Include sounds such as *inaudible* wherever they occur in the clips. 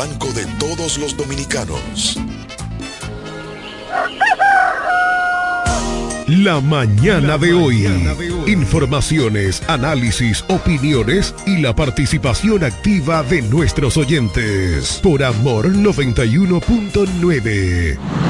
banco de todos los dominicanos. La mañana de hoy. Informaciones, análisis, opiniones y la participación activa de nuestros oyentes. Por Amor 91.9.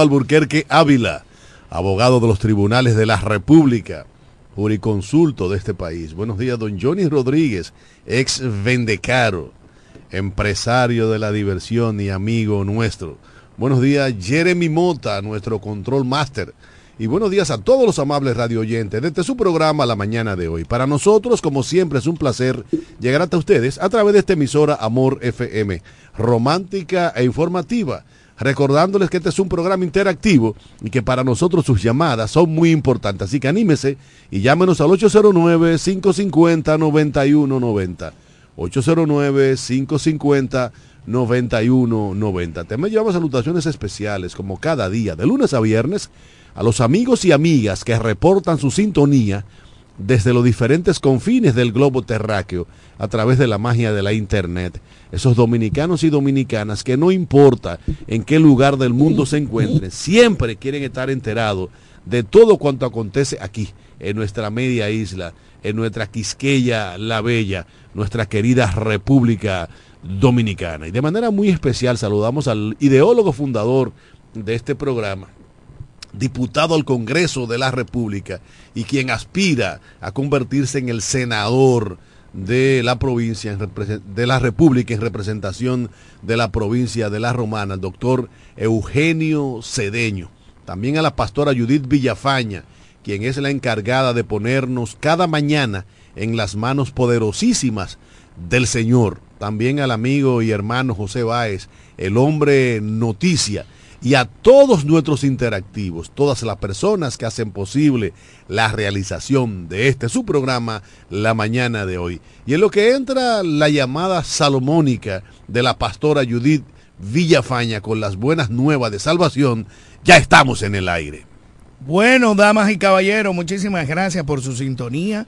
Alburquerque Ávila, abogado de los tribunales de la República, juriconsulto de este país. Buenos días, don Johnny Rodríguez, ex Vendecaro, empresario de la diversión y amigo nuestro. Buenos días, Jeremy Mota, nuestro control master. Y buenos días a todos los amables radio oyentes desde su programa La Mañana de hoy. Para nosotros, como siempre, es un placer llegar hasta ustedes a través de esta emisora Amor FM, romántica e informativa recordándoles que este es un programa interactivo y que para nosotros sus llamadas son muy importantes. Así que anímese y llámenos al 809-550-9190. 809-550-9190. También llevamos salutaciones especiales, como cada día, de lunes a viernes, a los amigos y amigas que reportan su sintonía desde los diferentes confines del globo terráqueo a través de la magia de la internet. Esos dominicanos y dominicanas que no importa en qué lugar del mundo se encuentren, siempre quieren estar enterados de todo cuanto acontece aquí, en nuestra media isla, en nuestra Quisqueya la Bella, nuestra querida República Dominicana. Y de manera muy especial saludamos al ideólogo fundador de este programa, diputado al Congreso de la República y quien aspira a convertirse en el senador de la provincia, de la República en representación de la provincia de La Romana, doctor Eugenio Cedeño. También a la pastora Judith Villafaña, quien es la encargada de ponernos cada mañana en las manos poderosísimas del Señor. También al amigo y hermano José Báez, el hombre noticia y a todos nuestros interactivos, todas las personas que hacen posible la realización de este su programa la mañana de hoy. Y en lo que entra la llamada salomónica de la pastora Judith Villafaña con las buenas nuevas de salvación, ya estamos en el aire. Bueno, damas y caballeros, muchísimas gracias por su sintonía.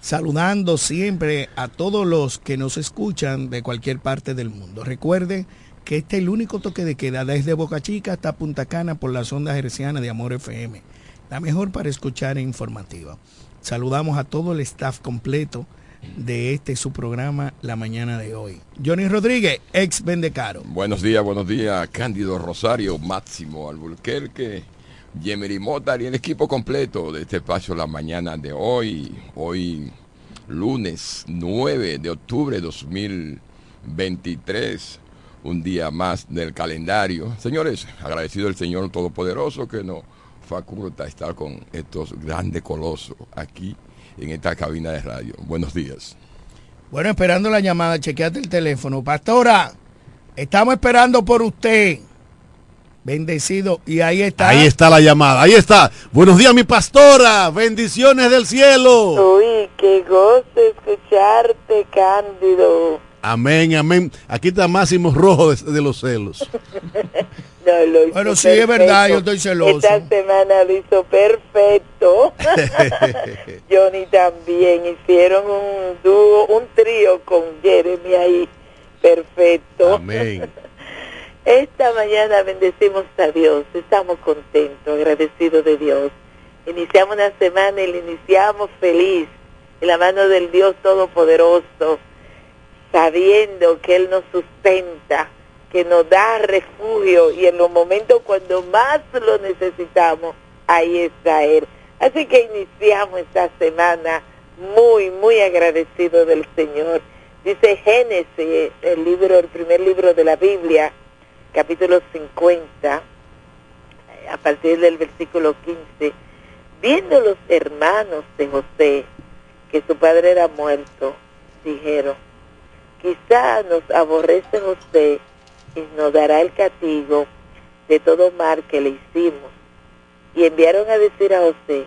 Saludando siempre a todos los que nos escuchan de cualquier parte del mundo. Recuerden que este es el único toque de queda desde Boca Chica hasta Punta Cana por las ondas hercianas de Amor FM. La mejor para escuchar e informativa. Saludamos a todo el staff completo de este su programa la mañana de hoy. Johnny Rodríguez, ex Vendecaro. Buenos días, buenos días, Cándido Rosario, Máximo Alburquerque, Yemery Mota y el equipo completo de este espacio la mañana de hoy. Hoy lunes 9 de octubre de 2023 un día más del calendario. Señores, agradecido al Señor Todopoderoso que nos faculta estar con estos grandes colosos aquí en esta cabina de radio. Buenos días. Bueno, esperando la llamada, chequeate el teléfono. Pastora, estamos esperando por usted. Bendecido. Y ahí está. Ahí está la llamada. Ahí está. Buenos días, mi pastora. Bendiciones del cielo. Uy, qué gozo escucharte, Cándido. Amén, amén. Aquí está Máximo Rojo de, de los celos. *laughs* No, lo hizo Bueno, sí, es verdad, yo estoy celoso. Esta semana lo hizo perfecto. *laughs* Johnny también. Hicieron un dúo, un trío con Jeremy ahí. Perfecto. Amén. *laughs* Esta mañana bendecimos a Dios. Estamos contentos, agradecidos de Dios. Iniciamos una semana y la iniciamos feliz en la mano del Dios Todopoderoso, sabiendo que Él nos sustenta, que nos da refugio y en los momentos cuando más lo necesitamos, ahí está Él. Así que iniciamos esta semana muy, muy agradecido del Señor. Dice Génesis, el libro, el primer libro de la Biblia, capítulo 50, a partir del versículo 15, viendo los hermanos de José que su padre era muerto, dijeron, quizá nos aborrece José y nos dará el castigo de todo mal que le hicimos. Y enviaron a decir a José,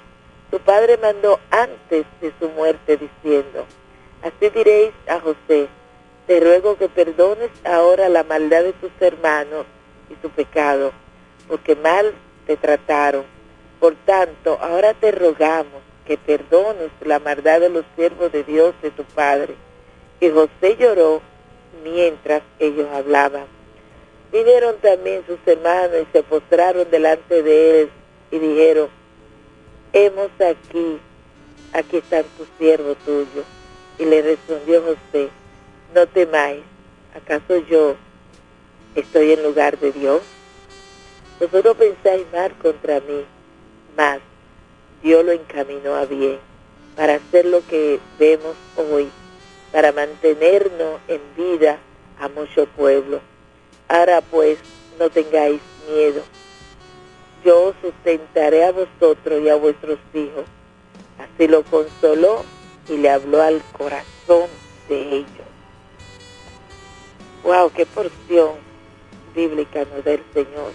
tu padre mandó antes de su muerte diciendo, así diréis a José, te ruego que perdones ahora la maldad de tus hermanos y su pecado, porque mal te trataron. Por tanto, ahora te rogamos que perdones la maldad de los siervos de Dios de tu Padre. Y José lloró mientras ellos hablaban. Vinieron también sus hermanos y se postraron delante de él y dijeron, hemos aquí, aquí están tus siervos tuyos. Y le respondió José, no temáis, ¿acaso yo estoy en lugar de Dios? Vosotros pensáis mal contra mí, mas Dios lo encaminó a bien para hacer lo que vemos hoy, para mantenernos en vida a mucho pueblo. Ahora pues, no tengáis miedo. Yo os sustentaré a vosotros y a vuestros hijos. Así lo consoló y le habló al corazón de ellos. Wow, qué porción bíblica nos da el Señor.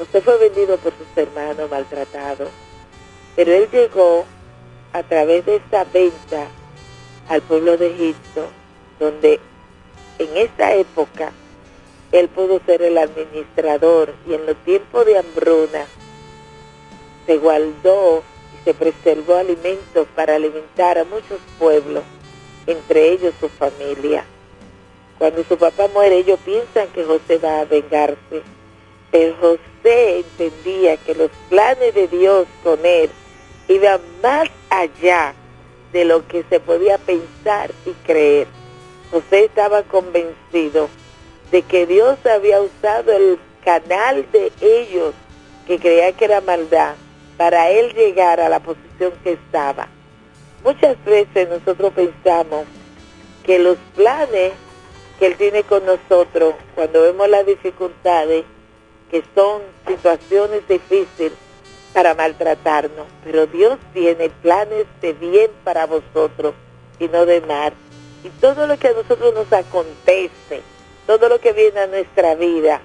Usted fue vendido por sus hermanos maltratados, pero él llegó a través de esta venta al pueblo de Egipto, donde en esa época él pudo ser el administrador y en los tiempos de hambruna se guardó y se preservó alimentos para alimentar a muchos pueblos, entre ellos su familia. Cuando su papá muere, ellos piensan que José va a vengarse, pero José entendía que los planes de Dios con él iban más allá de lo que se podía pensar y creer. José estaba convencido de que Dios había usado el canal de ellos, que creía que era maldad, para él llegar a la posición que estaba. Muchas veces nosotros pensamos que los planes que Él tiene con nosotros, cuando vemos las dificultades, que son situaciones difíciles para maltratarnos, pero Dios tiene planes de bien para vosotros y no de mal. Y todo lo que a nosotros nos acontece, todo lo que viene a nuestra vida,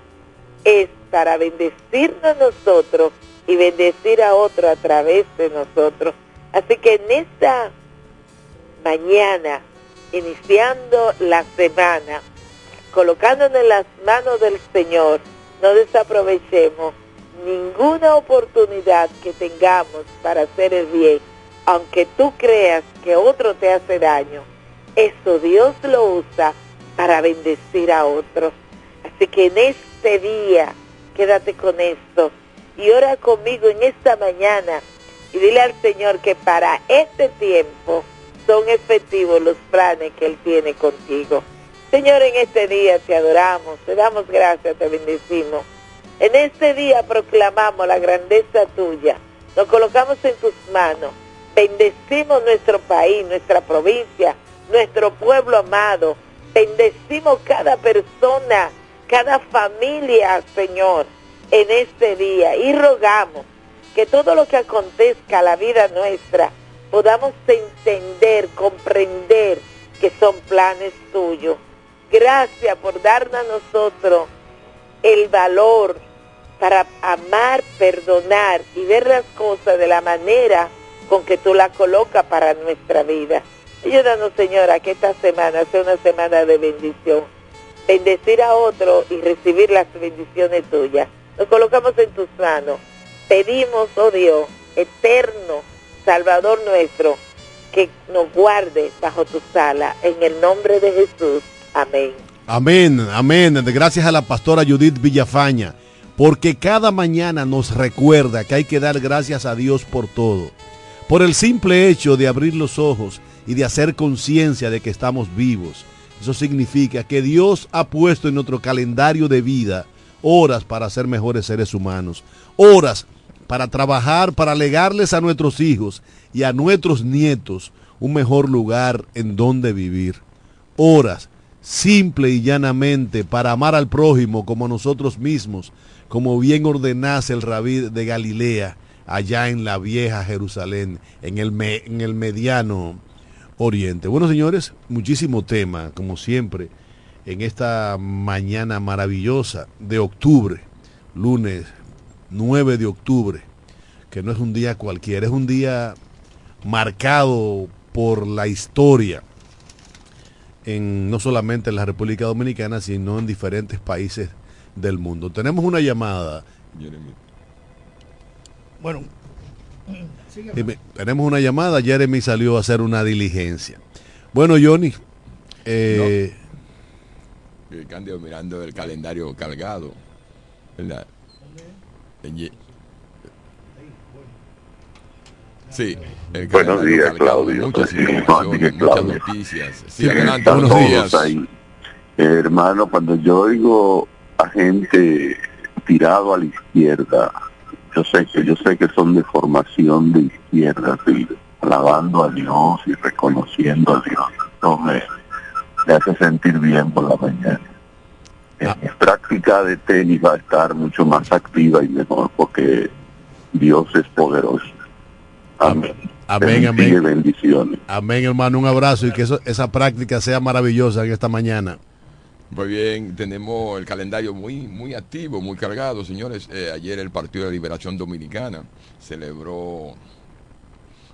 es para bendecirnos nosotros y bendecir a otro a través de nosotros. Así que en esta mañana, iniciando la semana, colocándonos en las manos del Señor, no desaprovechemos ninguna oportunidad que tengamos para hacer el bien, aunque tú creas que otro te hace daño, eso Dios lo usa para bendecir a otros. Así que en este día, quédate con esto y ora conmigo en esta mañana y dile al Señor que para este tiempo son efectivos los planes que Él tiene contigo. Señor, en este día te adoramos, te damos gracias, te bendecimos. En este día proclamamos la grandeza tuya, nos colocamos en tus manos, bendecimos nuestro país, nuestra provincia, nuestro pueblo amado, bendecimos cada persona, cada familia, Señor, en este día. Y rogamos que todo lo que acontezca a la vida nuestra podamos entender, comprender que son planes tuyos. Gracias por darnos a nosotros el valor para amar, perdonar y ver las cosas de la manera con que tú la colocas para nuestra vida. Ayúdanos, Señora, que esta semana sea una semana de bendición. Bendecir a otro y recibir las bendiciones tuyas. Nos colocamos en tus manos. Pedimos, oh Dios, eterno, Salvador nuestro, que nos guarde bajo tu sala. En el nombre de Jesús. Amén. Amén, amén. Gracias a la pastora Judith Villafaña, porque cada mañana nos recuerda que hay que dar gracias a Dios por todo. Por el simple hecho de abrir los ojos y de hacer conciencia de que estamos vivos. Eso significa que Dios ha puesto en nuestro calendario de vida horas para ser mejores seres humanos, horas para trabajar, para legarles a nuestros hijos y a nuestros nietos un mejor lugar en donde vivir. Horas simple y llanamente para amar al prójimo como nosotros mismos, como bien ordenase el rabí de Galilea, allá en la vieja Jerusalén, en el, en el mediano oriente. Bueno, señores, muchísimo tema, como siempre, en esta mañana maravillosa de octubre, lunes 9 de octubre, que no es un día cualquiera, es un día marcado por la historia no solamente en la República Dominicana, sino en diferentes países del mundo. Tenemos una llamada. Bueno, tenemos una llamada. Jeremy salió a hacer una diligencia. Bueno, Johnny. Eh, mirando el calendario cargado. ¿verdad? Sí. Buenos *laughs* días, Claudio. Muchas informaciones, muchas noticias. Sí, adelante, buenos días. Ahí. hermano, cuando yo oigo a gente tirado a la izquierda, yo sé que yo sé que son de formación de izquierda, alabando a Dios y reconociendo a Dios. No me, hace sentir bien por la mañana. Ah. Mi práctica de tenis va a estar mucho más activa y mejor porque Dios es poderoso. Amén. Amén, amén. bendiciones. Amén, hermano. Un abrazo y que esa práctica sea maravillosa en esta mañana. Muy bien, tenemos el calendario muy, muy activo, muy cargado, señores. Eh, ayer el Partido de Liberación Dominicana celebró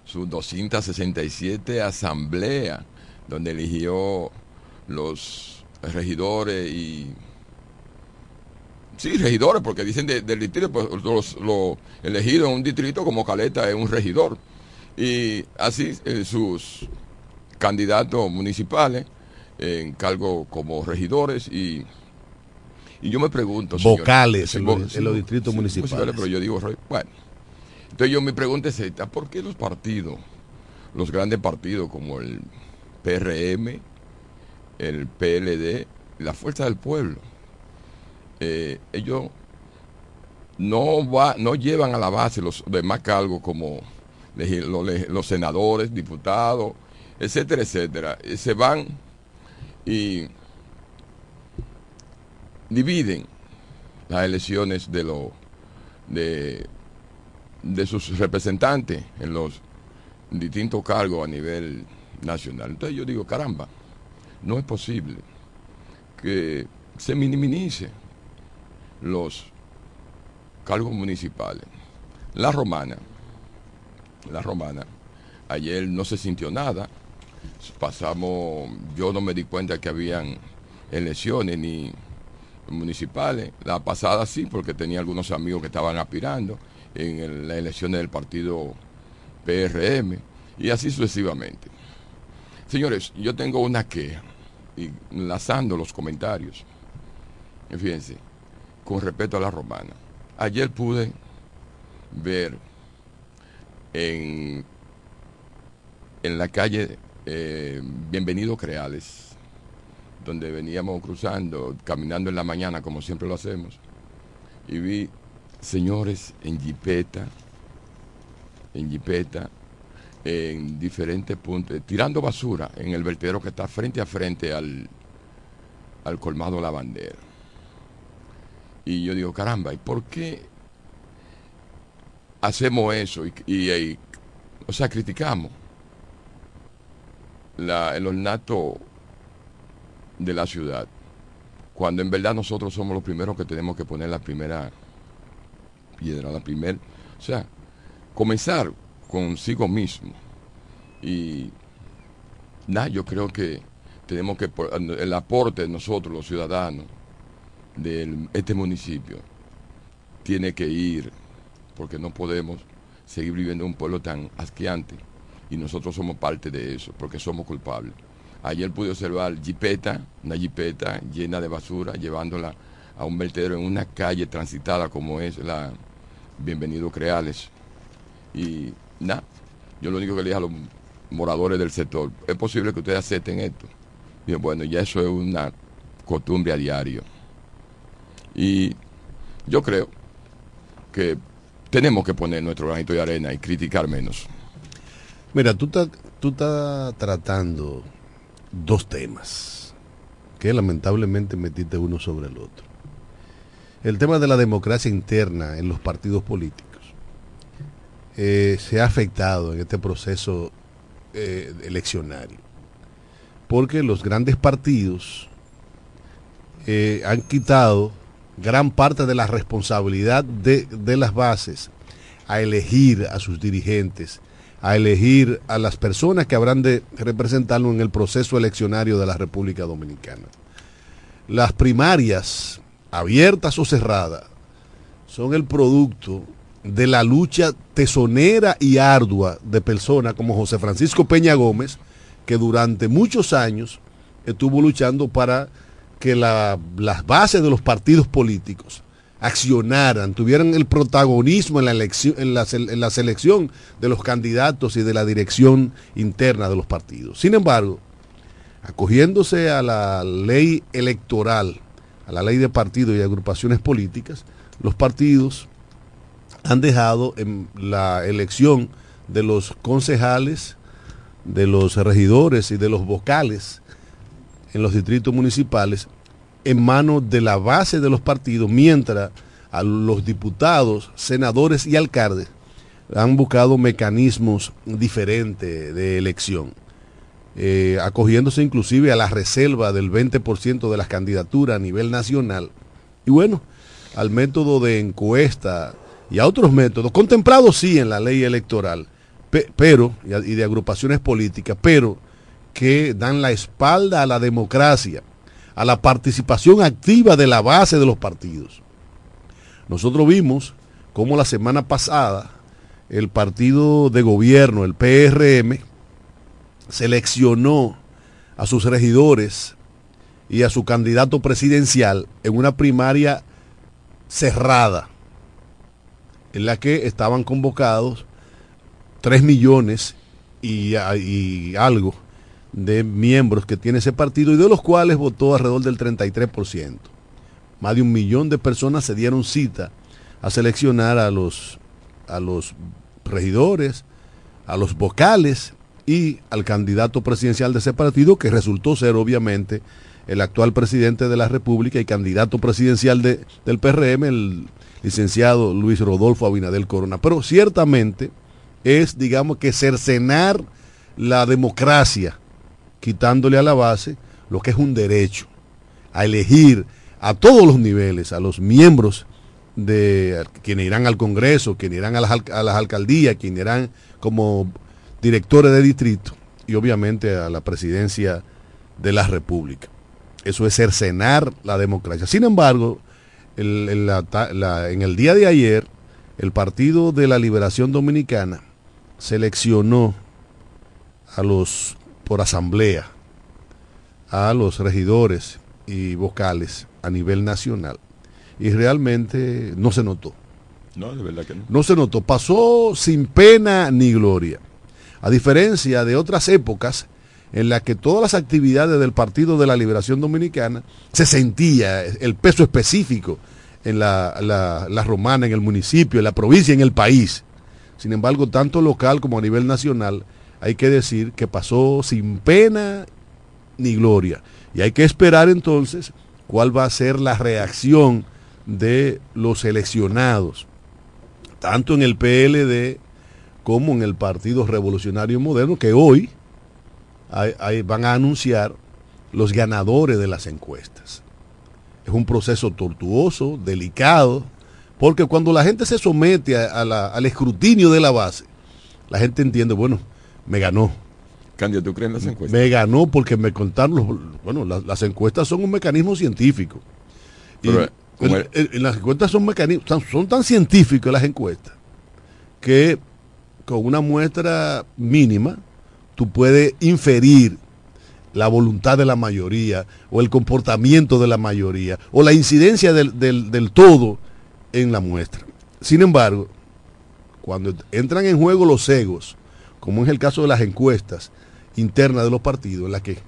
su 267 asamblea, donde eligió los regidores y Sí, regidores, porque dicen del distrito, pues los, los elegidos en un distrito como Caleta es un regidor. Y así eh, sus candidatos municipales en cargo como regidores y, y yo me pregunto... Vocales en, los, distritos municipales. Pero yo digo, bueno, entonces yo me pregunto es ¿por qué los partidos, los grandes partidos como el PRM, el PLD, la Fuerza del Pueblo, eh, ellos no, va, no llevan a la base los demás cargos como los, senadores, diputados, etcétera, etcétera. Se van y dividen las elecciones de los de, de sus representantes en los distintos cargos a nivel nacional. Entonces yo digo, caramba, no es posible que se minimice los cargos municipales. La romana, la romana, ayer no se sintió nada. Pasamos, yo no me di cuenta que habían elecciones ni municipales. La pasada sí, porque tenía algunos amigos que estaban aspirando en las elecciones del partido PRM y así sucesivamente. Señores, yo tengo una queja, y enlazando los comentarios. Fíjense, con respecto a la romana. Ayer pude ver en, en la calle eh, Bienvenido Creales, donde veníamos cruzando, caminando en la mañana, como siempre lo hacemos, y vi señores en jipeta, en jipeta, en diferentes puntos, tirando basura en el vertedero que está frente a frente al, al colmado La Bandera. Y yo digo, caramba, ¿y por qué hacemos eso? Y, o sea, criticamos la, el ornato de la ciudad, cuando en verdad nosotros somos los primeros que tenemos que poner la primera piedra, la primera, o sea, comenzar consigo mismo. Y nada, yo creo que tenemos que, el aporte de nosotros, los ciudadanos de este municipio, tiene que ir, porque no podemos seguir viviendo en un pueblo tan asqueante y nosotros somos parte de eso, porque somos culpables. Ayer pude observar jipeta, una jipeta llena de basura, llevándola a un vertedero en una calle transitada como es la Bienvenido Creales. Y nada, yo lo único que le dije a los moradores del sector, es posible que ustedes acepten esto. Digo, bueno, ya eso es una costumbre a diario. Y yo creo que tenemos que poner nuestro granito de arena y criticar menos. Mira, tú estás tú tratando dos temas que lamentablemente metiste uno sobre el otro. El tema de la democracia interna en los partidos políticos eh, se ha afectado en este proceso eh, eleccionario porque los grandes partidos eh, han quitado gran parte de la responsabilidad de, de las bases a elegir a sus dirigentes, a elegir a las personas que habrán de representarlo en el proceso eleccionario de la República Dominicana. Las primarias, abiertas o cerradas, son el producto de la lucha tesonera y ardua de personas como José Francisco Peña Gómez, que durante muchos años estuvo luchando para que la- las bases de los partidos políticos accionaran, tuvieran el protagonismo en la, elección, en, la, en la selección de los candidatos y de la dirección interna de los partidos. Sin embargo, acogiéndose a la ley electoral, a la ley de partidos y agrupaciones políticas, los partidos han dejado en la elección de los concejales, de los regidores y de los vocales en los distritos municipales en manos de la base de los partidos, mientras a los diputados, senadores y alcaldes han buscado mecanismos diferentes de elección, eh, acogiéndose inclusive a la reserva del 20% de las candidaturas a nivel nacional. Y bueno, al método de encuesta y a otros métodos, contemplados sí en la ley electoral, pe- pero, y de agrupaciones políticas, pero que dan la espalda a la democracia, a la participación activa de la base de los partidos. Nosotros vimos cómo la semana pasada el partido de gobierno, el PRM, seleccionó a sus regidores y a su candidato presidencial en una primaria cerrada, en la que estaban convocados 3 millones y, y algo de miembros que tiene ese partido y de los cuales votó alrededor del 33%. Más de un millón de personas se dieron cita a seleccionar a los, a los regidores, a los vocales y al candidato presidencial de ese partido, que resultó ser obviamente el actual presidente de la República y candidato presidencial de- del PRM, el licenciado Luis Rodolfo Abinadel Corona. Pero ciertamente es, digamos que, cercenar la democracia, quitándole a la base lo que es un derecho, a elegir a todos los niveles, a los miembros de quienes irán al Congreso, quienes irán a las, alcaldías, quienes irán como directores de distrito y obviamente a la presidencia de la República. Eso es cercenar la democracia. Sin embargo, en el día de ayer, el Partido de la Liberación Dominicana seleccionó a los, por asamblea, a los regidores y vocales a nivel nacional. Y realmente no se notó. No, de verdad que no. No se notó. Pasó sin pena ni gloria. A diferencia de otras épocas en las que todas las actividades del Partido de la Liberación Dominicana se sentía el peso específico en la, la- la romana, en el municipio, en la provincia, en el país. Sin embargo, tanto local como a nivel nacional, hay que decir que pasó sin pena ni gloria. Y hay que esperar entonces cuál va a ser la reacción de los seleccionados, tanto en el PLD como en el Partido Revolucionario Moderno, que hoy van a anunciar los ganadores de las encuestas. Es un proceso tortuoso, delicado, porque cuando la gente se somete al escrutinio de la base, la gente entiende, bueno, me ganó. Candia, ¿tú crees en las encuestas? Me ganó porque me contaron, los, bueno, las, las encuestas son un mecanismo científico. Y Pero, como el- el- las encuestas son mecanismos, son, son tan científicas las encuestas que con una muestra mínima tú puedes inferir la voluntad de la mayoría o el comportamiento de la mayoría o la incidencia del, del- del todo en la muestra. Sin embargo, cuando entran en juego los egos, como es el caso de las encuestas internas de los partidos, en las que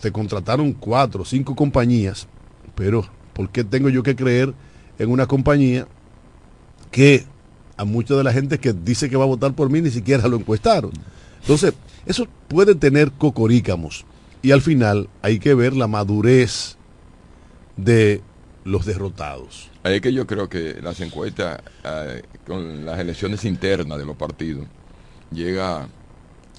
se contrataron cuatro o cinco compañías, pero ¿por qué tengo yo que creer en una compañía que a mucha de la gente que dice que va a votar por mí ni siquiera lo encuestaron? Entonces, eso puede tener cocorícamos y al final hay que ver la madurez de los derrotados. Es que yo creo que las encuestas eh, con las elecciones internas de los partidos llega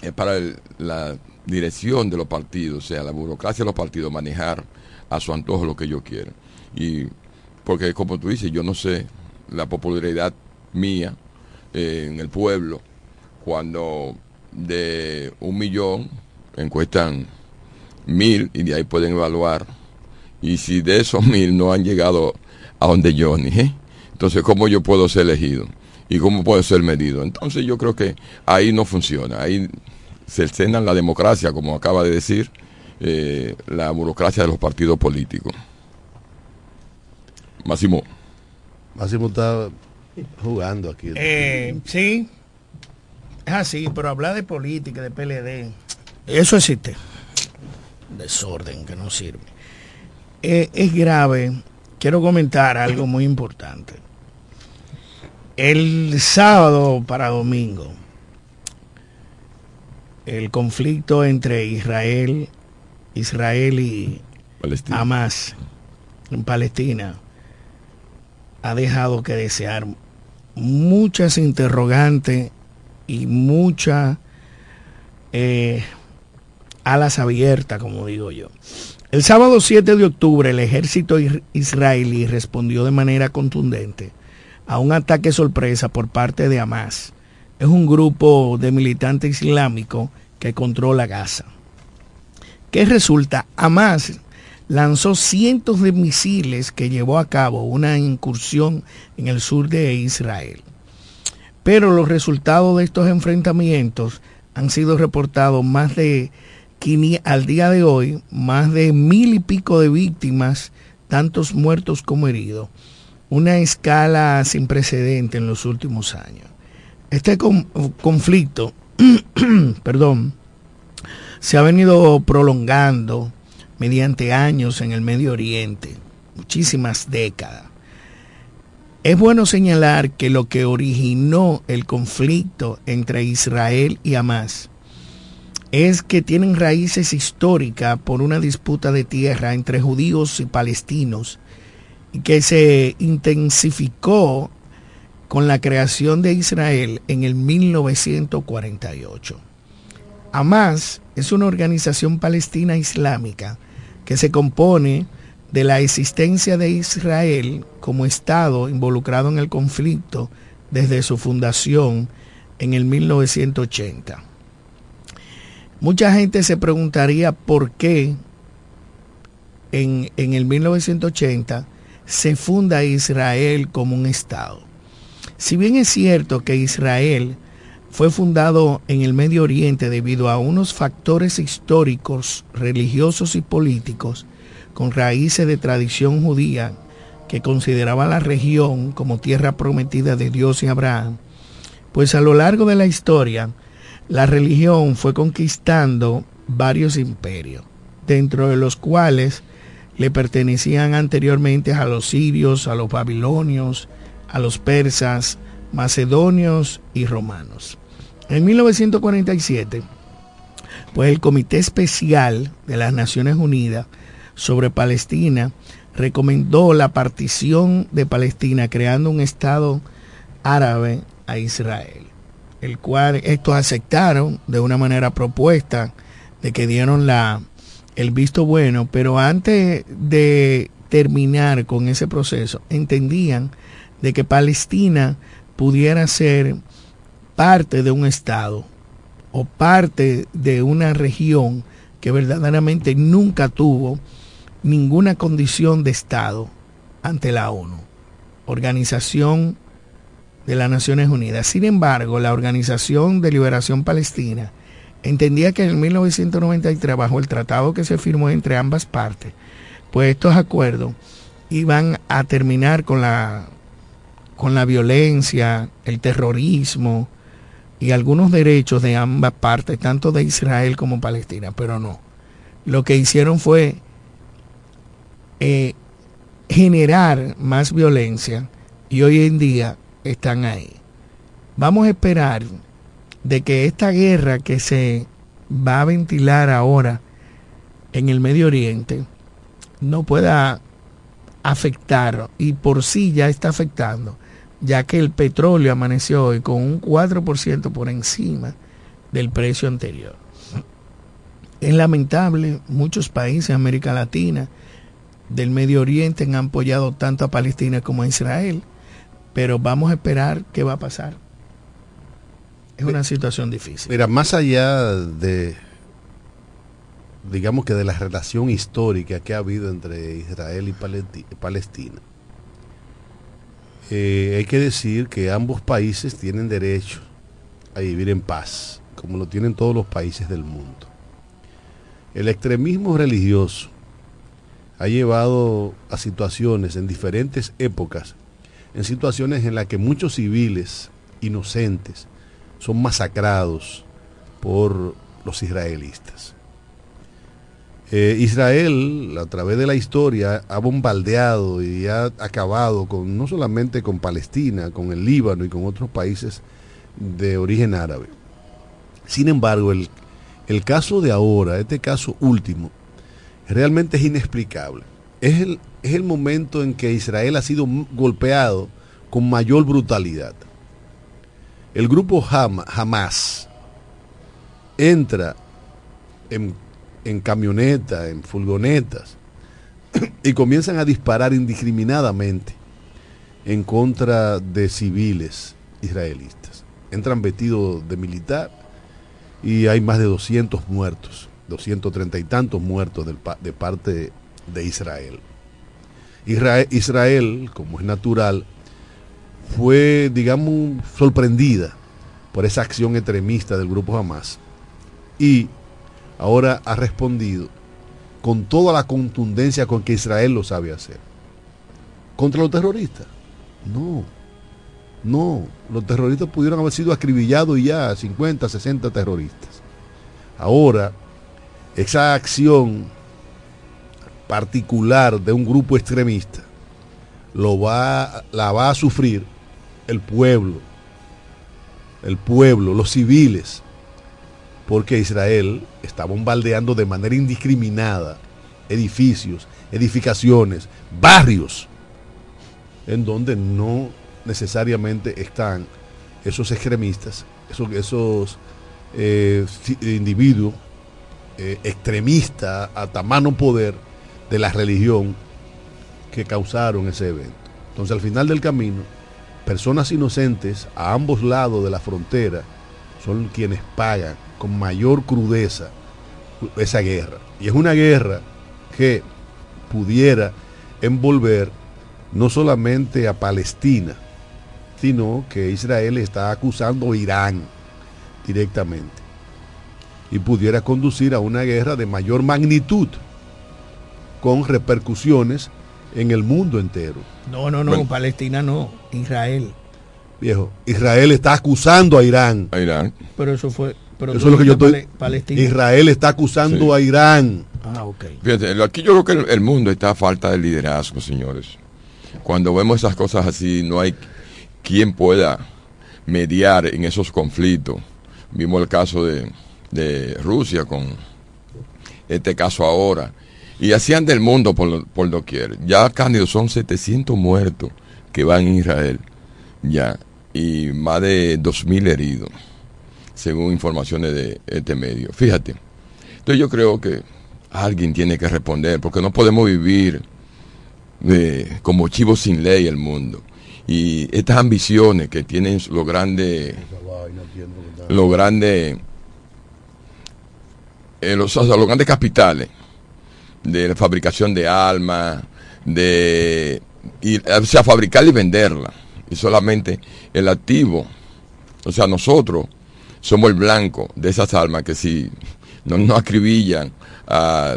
es para el- la dirección de los partidos, o sea, la burocracia de los partidos manejar a su antojo lo que ellos quieren. Y porque como tú dices, yo no sé la popularidad mía eh, en el pueblo cuando de un millón encuestan mil y de ahí pueden evaluar y si de esos mil no han llegado a donde Johnny, ¿eh? entonces ¿cómo yo puedo ser elegido? ¿Y cómo puedo ser medido? Entonces yo creo que ahí no funciona, ahí se cena la democracia, como acaba de decir, eh, la burocracia de los partidos políticos. Máximo, Máximo está jugando aquí. Eh, sí, es así, pero hablar de política, de PLD, eso existe. Desorden que no sirve. Eh, es grave. Quiero comentar algo muy importante. El sábado para domingo, el conflicto entre Israel, Israel y Palestina. Hamas en Palestina ha dejado que desear muchas interrogantes y muchas eh, alas abiertas, como digo yo. El sábado 7 de octubre el ejército is- israelí respondió de manera contundente a un ataque sorpresa por parte de Hamas. Es un grupo de militantes islámicos que controla Gaza. ¿Qué resulta? Hamas lanzó cientos de misiles que llevó a cabo una incursión en el sur de Israel. Pero los resultados de estos enfrentamientos han sido reportados más de, al día de hoy, más de mil y pico de víctimas, tantos muertos como heridos. Una escala sin precedente en los últimos años. Este con- conflicto, *clears throat* perdón, se ha venido prolongando mediante años en el Medio Oriente, muchísimas décadas. Es bueno señalar que lo que originó el conflicto entre Israel y Hamas es que tienen raíces históricas por una disputa de tierra entre judíos y palestinos que se intensificó con la creación de Israel en el 1948. Hamas es una organización palestina islámica que se compone de la existencia de Israel como Estado involucrado en el conflicto desde su fundación en el 1980. Mucha gente se preguntaría por qué en, en el 1980 se funda Israel como un Estado. Si bien es cierto que Israel fue fundado en el Medio Oriente debido a unos factores históricos, religiosos y políticos con raíces de tradición judía que consideraba la región como tierra prometida de Dios y Abraham, pues a lo largo de la historia la religión fue conquistando varios imperios, dentro de los cuales le pertenecían anteriormente a los sirios, a los babilonios, a los persas, macedonios y romanos. En 1947, pues el Comité Especial de las Naciones Unidas sobre Palestina recomendó la partición de Palestina creando un Estado árabe a Israel, el cual estos aceptaron de una manera propuesta de que dieron la, el visto bueno, pero antes de terminar con ese proceso, entendían de que Palestina pudiera ser parte de un Estado o parte de una región que verdaderamente nunca tuvo ninguna condición de Estado ante la ONU, Organización de las Naciones Unidas. Sin embargo, la Organización de Liberación Palestina entendía que en 1993, bajo el tratado que se firmó entre ambas partes, pues estos acuerdos iban a terminar con la, con la violencia, el terrorismo y algunos derechos de ambas partes, tanto de Israel como Palestina, pero no. Lo que hicieron fue eh, generar más violencia y hoy en día están ahí. Vamos a esperar de que esta guerra que se va a ventilar ahora en el Medio Oriente no pueda afectar y por sí ya está afectando, ya que el petróleo amaneció hoy con un 4% por encima del precio anterior. Es lamentable, muchos países de América Latina, del Medio Oriente han apoyado tanto a Palestina como a Israel, pero vamos a esperar qué va a pasar. Es una situación difícil. Mira, más allá de, digamos que de la relación histórica que ha habido entre Israel y Palestina, eh, hay que decir que ambos países tienen derecho a vivir en paz, como lo tienen todos los países del mundo. El extremismo religioso ha llevado a situaciones en diferentes épocas, en situaciones en las que muchos civiles inocentes son masacrados por los israelitas. Eh, Israel, a través de la historia, ha bombardeado y ha acabado con no solamente con Palestina, con el Líbano y con otros países de origen árabe. Sin embargo, el, el caso de ahora, este caso último, realmente es inexplicable. Es el, es el momento en que Israel ha sido golpeado con mayor brutalidad. El grupo Hamas entra en, en camionetas, en furgonetas, y comienzan a disparar indiscriminadamente en contra de civiles israelitas. Entran vestidos de militar y hay más de 200 muertos. 230 y tantos muertos de parte de. Israel. Israel, como es natural, fue, digamos, sorprendida por esa acción extremista del grupo Hamas y ahora ha respondido con toda la contundencia con que Israel lo sabe hacer. ¿Contra los terroristas? No, no, los terroristas pudieron haber sido acribillados ya, 50, 60 terroristas. Ahora esa acción particular de un grupo extremista lo va, la va a sufrir el pueblo, el pueblo, los civiles, porque Israel está bombardeando de manera indiscriminada edificios, edificaciones, barrios, en donde no necesariamente están esos extremistas, esos, eh, individuos eh, extremista hasta mano poder de la religión que causaron ese evento. Entonces al final del camino, personas inocentes a ambos lados de la frontera son quienes pagan con mayor crudeza esa guerra. Y es una guerra que pudiera envolver no solamente a Palestina, sino que Israel está acusando a Irán directamente y pudiera conducir a una guerra de mayor magnitud con repercusiones en el mundo entero. No, no, no, Palestina no, Israel. Viejo, Israel está acusando a Irán. A Irán. Pero eso fue... Pero eso es lo que yo estoy... Palestina. Israel está acusando a Irán. Ah, ok. Fíjate, aquí yo creo que el, el mundo está a falta de liderazgo, señores. Cuando vemos esas cosas así, no hay quien pueda mediar en esos conflictos. Vimos el caso de, de Rusia con este caso ahora. Y hacían del mundo por, por doquier. Ya, Cándido, son 700 muertos que van en Israel. Ya. Y más de 2.000 heridos, según informaciones de este medio. Fíjate. Entonces yo creo que alguien tiene que responder, porque no podemos vivir de, como chivos sin ley el mundo. Y estas ambiciones que tienen los grandes, los grandes eh, los, los grandes capitales de la fabricación de armas, de y, o sea, fabricarla y venderla. Y solamente el activo, o sea, nosotros somos el blanco de esas armas que si no nos acribillan a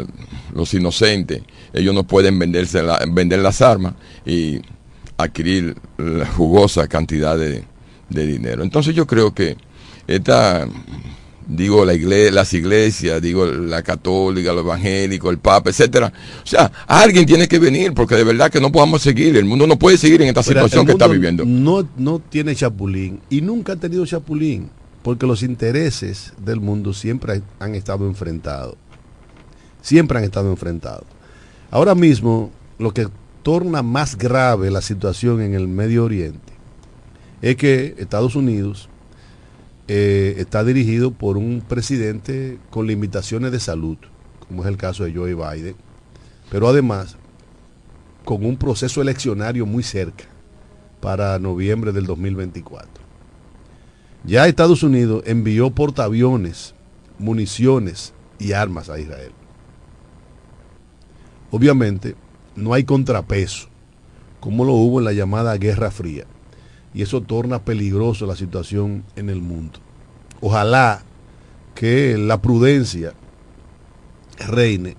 los inocentes, ellos no pueden venderse la- vender las armas y adquirir la jugosa cantidad de, de dinero. Entonces yo creo que esta, digo, la iglesia, las iglesias, digo, la católica, los evangélicos, el papa, etcétera. O sea, alguien tiene que venir porque de verdad que no podamos seguir. El mundo no puede seguir en esta situación que está viviendo. No, no tiene chapulín y nunca ha tenido chapulín porque los intereses del mundo siempre han estado enfrentados. Siempre han estado enfrentados. Ahora mismo, lo que torna más grave la situación en el Medio Oriente es que Estados Unidos eh, está dirigido por un presidente con limitaciones de salud, como es el caso de Joe Biden, pero además con un proceso eleccionario muy cerca para noviembre del 2024. Ya Estados Unidos envió portaaviones, municiones y armas a Israel. Obviamente no hay contrapeso, como lo hubo en la llamada Guerra Fría, y eso torna peligroso la situación en el mundo. Ojalá que la prudencia reine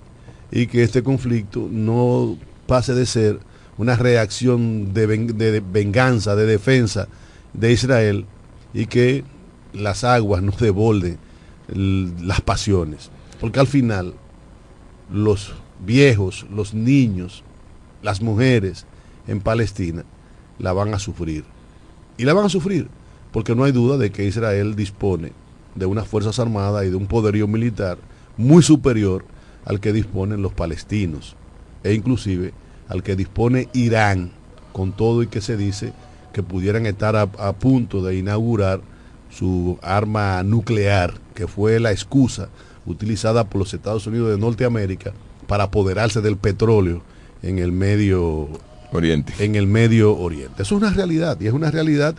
y que este conflicto no pase de ser una reacción de, ven- de venganza, de defensa de Israel y que las aguas no devolden las pasiones. Porque al final los viejos, los niños, las mujeres en Palestina la van a sufrir. Y la van a sufrir porque no hay duda de que Israel dispone de unas fuerzas armadas y de un poderío militar muy superior al que disponen los palestinos e inclusive al que dispone Irán con todo y que se dice que pudieran estar a, punto de inaugurar su arma nuclear que fue la excusa utilizada por los Estados Unidos de Norteamérica para apoderarse del petróleo en el medio Oriente. en el Medio Oriente. Eso es una realidad y es una realidad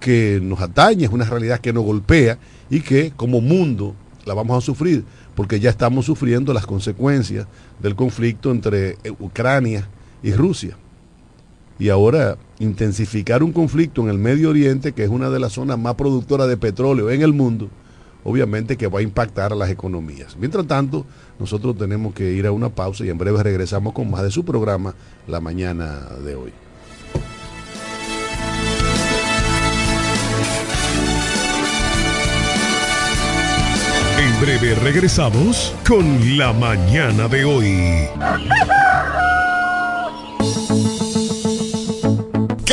que nos atañe, es una realidad que nos golpea y que como mundo la vamos a sufrir porque ya estamos sufriendo las consecuencias del conflicto entre eh, Ucrania y Rusia. Y ahora intensificar un conflicto en el Medio Oriente, que es una de las zonas más productoras de petróleo en el mundo, obviamente que va a impactar a las economías. Mientras tanto, nosotros tenemos que ir a una pausa y en breve regresamos con más de su programa la mañana de hoy. En breve regresamos con la mañana de hoy. *laughs*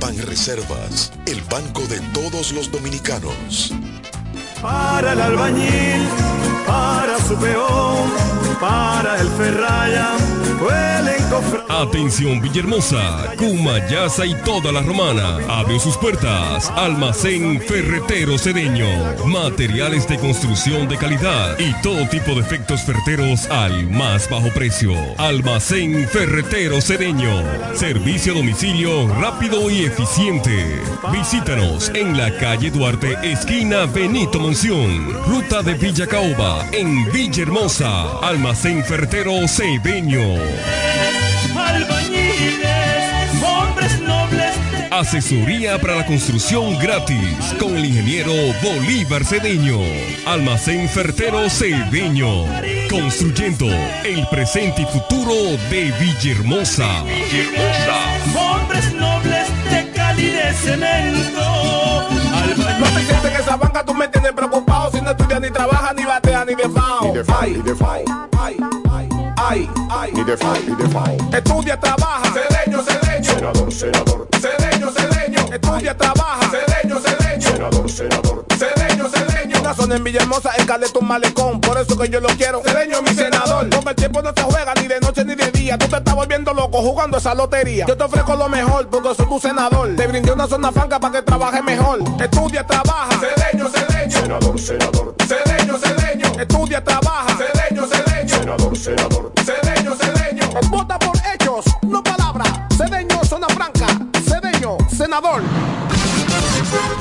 Banreservas, el banco de todos los dominicanos. Para el albañil, para su peón, para el ferraya. Atención Villahermosa, Cumayasa y toda la romana. Abrió sus puertas. Almacén Ferretero Cedeño. Materiales de construcción de calidad y todo tipo de efectos ferreteros al más bajo precio. Almacén Ferretero Cedeño. Servicio a domicilio rápido y eficiente. Visítanos en la calle Duarte, esquina Benito Monción. Ruta de Villa Caoba, en Villahermosa. Almacén Ferretero Cedeño. Albañiles, hombres nobles. Asesoría para la construcción gratis con el ingeniero Bolívar Cedeño. Almacén Fertero Cedeño. Construyendo el presente y futuro de Villahermosa. Villahermosa. Hombres nobles de calidez cemento. No te sientes que esa banca tú me tienes preocupado no estudias ni trabajas ni bateas ni de FAO. Ni de FAO, ni de FAO. Ay, ay, ay, ay. Ni de FAO, ni de FAO. Estudia, trabaja. Cedeño, cedeño. Senador, senador. Cedeño, cedeño. Estudia, trabaja. Cedeño, cedeño. Senador, senador. Cedeño, zona en Villahermosa, en Caleta, un malecón. Por eso que yo lo quiero. Cedeño, mi senador. Porque el tiempo no se juega ni de noche ni de día. Tú te estás volviendo loco jugando esa lotería. Yo te ofrezco lo mejor porque soy tu senador. Te brindé una zona franca para que trabajes mejor. Estudia, trabaja. Cedeño, cedeño. Senador, senador. Cedeño, cedeño. Estudia, trabaja. Cedeño, cedeño. Senador, senador. Cedeño, cedeño. Vota por hechos, no palabras. Cedeño, zona franca. Cedeño, senador.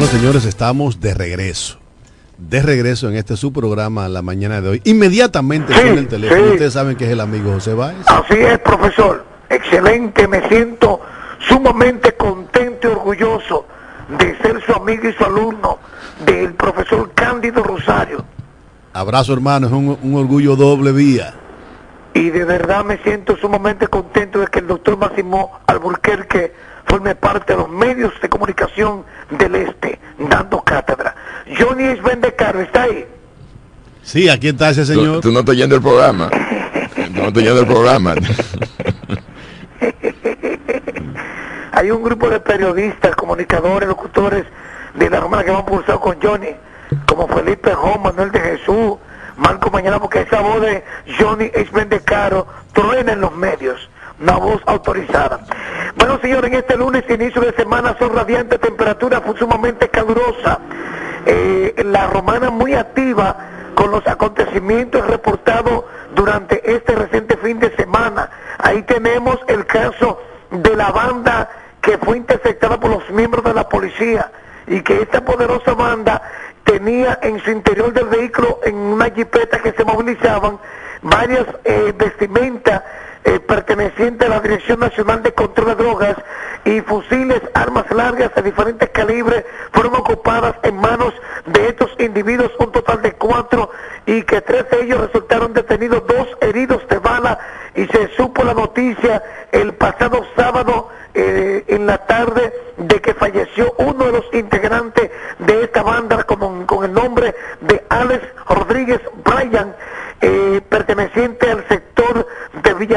Bueno, señores, estamos de regreso. De regreso en este su programa la mañana de hoy. Inmediatamente Sí, con el teléfono. sí. Ustedes saben que es el amigo José Báez. Así es, profesor. Excelente, me siento sumamente contento y orgulloso de ser su amigo y su alumno del profesor Cándido Rosario. Abrazo, hermano. Es un, un orgullo doble vía. Y de verdad me siento sumamente contento de que el doctor Máximo Alburquerque forme parte de los medios de comunicación del Este, dando cátedra. Johnny Isbendecaro, ¿está ahí? Sí, aquí está ese señor. tú no estás yendo el programa. No estás yendo el programa. *laughs* Hay un grupo de periodistas, comunicadores, locutores de la Romana que van pulsado con Johnny, como Felipe Jón, Manuel de Jesús, Marco Mañana, porque esa voz de Johnny es caro truena en los medios, una voz autorizada. Bueno, señores, en este lunes, inicio de semana, son radiantes, temperatura fue sumamente calurosa. Eh, la Romana muy activa con los acontecimientos reportados durante este reciente fin de semana. Ahí tenemos el caso de la banda que fue interceptada por los miembros de la policía y que esta poderosa banda tenía en su interior del vehículo, en una jipeta que se movilizaban, varias eh, vestimentas pertenecientes a la Dirección Nacional de Control de Drogas y fusiles, armas largas de diferentes calibres fueron ocupadas en manos de estos individuos, un total de cuatro, y que tres de ellos resultaron detenidos, dos heridos de bala, y se supo la noticia el pasado sábado eh, en la tarde de que falleció uno de los integrantes de esta banda con, con el nombre de Alex Rodríguez Bryan, eh, perteneciente al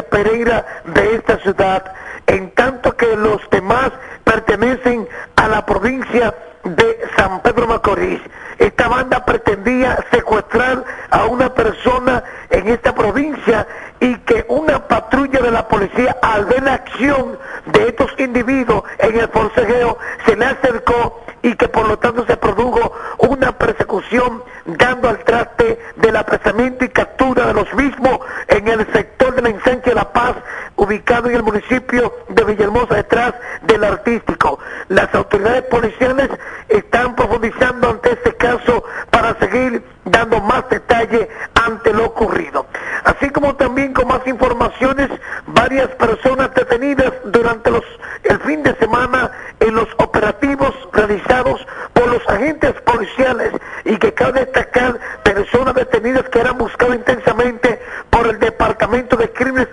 Pereira de esta ciudad, en tanto que los demás pertenecen a la provincia de San Pedro Macorís. Esta banda pretendía secuestrar a una persona en esta provincia y que una patrulla de la policía al ver la acción de estos individuos en el forcejeo se le acercó y que por lo tanto se produjo una persecución dando al traste del apresamiento y captura de los mismos en el sector del ensanche de La Paz ubicado en el municipio de Villahermosa detrás del artístico. Las autoridades policiales están profundizando ante este caso para seguir dando más detalle ante lo ocurrido. Así como también con más informaciones, varias personas detenidas durante los, el fin de semana en los operativos realizados por los agentes policiales y que cabe destacar personas detenidas que eran buscadas intensamente por el Departamento de Crímenes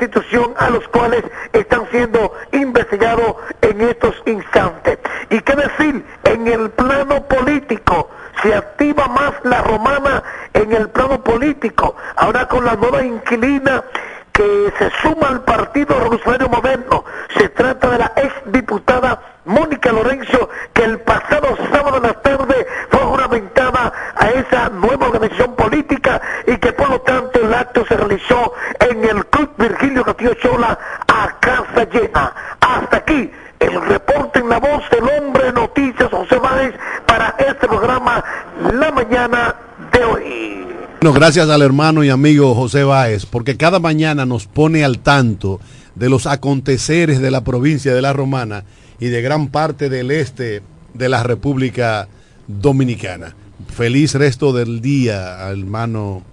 Constitución a los cuales están siendo investigados en estos instantes. Y qué decir, en el plano político, se activa más la romana en el plano político, ahora con la nueva inquilina que se suma al Partido Revolucionario Moderno. Se trata de la ex diputada Mónica Lorenzo, que el pasado sábado de la tarde fue juramentada a esa nueva organización política y que por lo tanto el acto se realizó en el Club Virgilio Castillo Chola a casa llena. Hasta aquí el reporte en la voz del hombre de noticias José Báez para este programa La Mañana de hoy. Bueno, gracias al hermano y amigo José Báez, porque cada mañana nos pone al tanto de los aconteceres de la provincia de La Romana y de gran parte del este de la República Dominicana. Feliz resto del día, hermano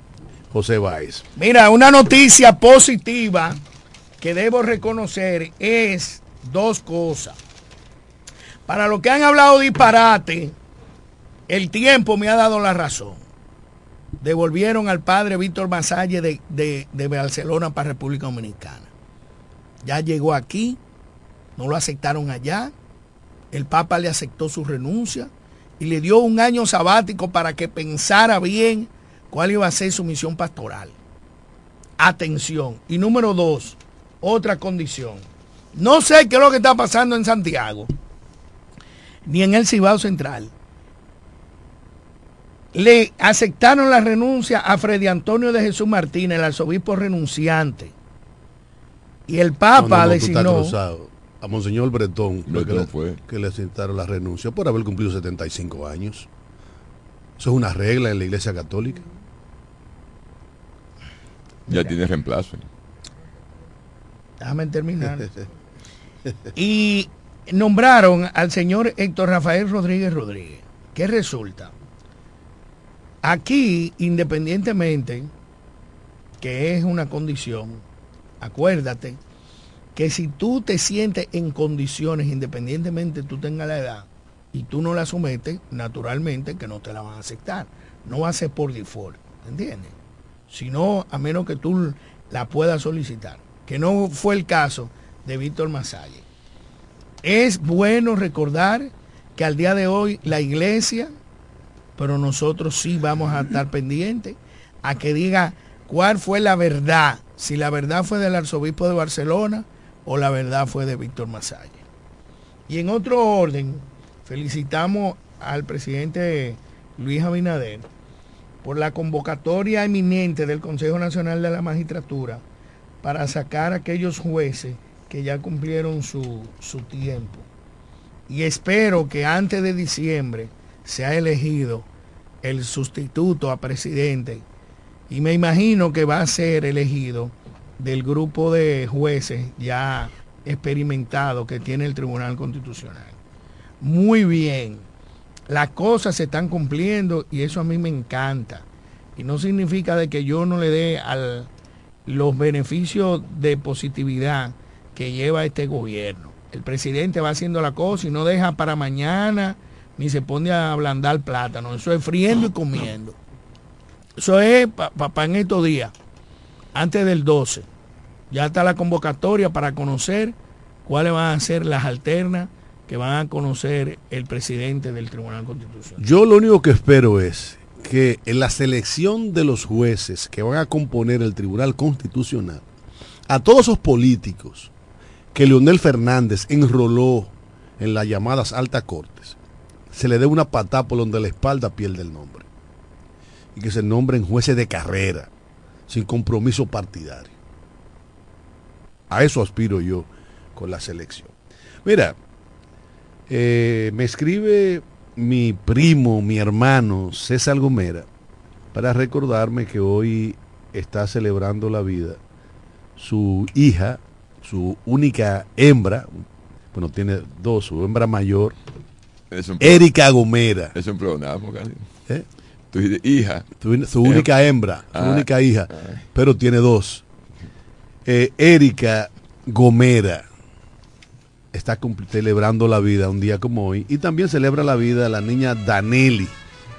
José Báez. Mira, una noticia positiva que debo reconocer es dos cosas. Para los que han hablado disparate, el tiempo me ha dado la razón. Devolvieron al padre Víctor Masalle de, de, de Barcelona para República Dominicana. Ya llegó aquí, no lo aceptaron allá, el Papa le aceptó su renuncia y le dio un año sabático para que pensara bien cuál iba a ser su misión pastoral. Atención. Y número dos, otra condición. No sé qué es lo que está pasando en Santiago, ni en el Cibao Central. Le aceptaron la renuncia a Freddy Antonio de Jesús Martínez, el arzobispo renunciante. Y el Papa No, no, designó. A Monseñor Bretón, fue que, Bretón le, fue. que le aceptaron la renuncia por haber cumplido 75 años. Eso es una regla en la Iglesia Católica. Ya tiene reemplazo. Déjame terminar. Y nombraron al señor Héctor Rafael Rodríguez Rodríguez. ¿Qué resulta? Aquí, independientemente, que es una condición, acuérdate que si tú te sientes en condiciones, independientemente tú tengas la edad, y tú no la sometes, naturalmente que no te la van a aceptar. No va a ser por default, ¿entiendes? Sino a menos que tú la puedas solicitar, que no fue el caso de Víctor Masalle. Es bueno recordar que al día de hoy la iglesia, pero nosotros sí vamos a estar pendientes a que diga cuál fue la verdad, si la verdad fue del arzobispo de Barcelona o la verdad fue de Víctor Masalle. Y en otro orden, felicitamos al presidente Luis Abinader por la convocatoria eminente del Consejo Nacional de la Magistratura para sacar a aquellos jueces que ya cumplieron su, su tiempo. Y espero que antes de diciembre sea elegido el sustituto a presidente. Y me imagino que va a ser elegido del grupo de jueces ya experimentados que tiene el Tribunal Constitucional. Muy bien, las cosas se están cumpliendo y eso a mí me encanta. Y no significa de que yo no le dé al, los beneficios de positividad que lleva este gobierno. El presidente va haciendo la cosa y no deja para mañana ni se pone a ablandar plátano. Eso es friendo y comiendo. Eso es para pa, pa en estos días, antes del 12. Ya está la convocatoria para conocer cuáles van a ser las alternas que van a conocer el presidente del Tribunal Constitucional. Yo lo único que espero es que en la selección de los jueces que van a componer el Tribunal Constitucional, a todos esos políticos que Leonel Fernández enroló en las llamadas altas cortes, se le dé una patada por donde la espalda pierde el nombre. Y que se nombren jueces de carrera, sin compromiso partidario. A eso aspiro yo con la selección. Mira, eh, me escribe mi primo, mi hermano César Gomera, para recordarme que hoy está celebrando la vida su hija, su única hembra, bueno, tiene dos, su hembra mayor, Es un Erika Gomera. Es un pleonasmo casi. ¿Eh? Tu hija. Su, su única hembra, su Ah, única hija, ah. pero tiene dos. Eh, Erika Gomera está celebrando la vida un día como hoy y también celebra la vida la niña Danelli,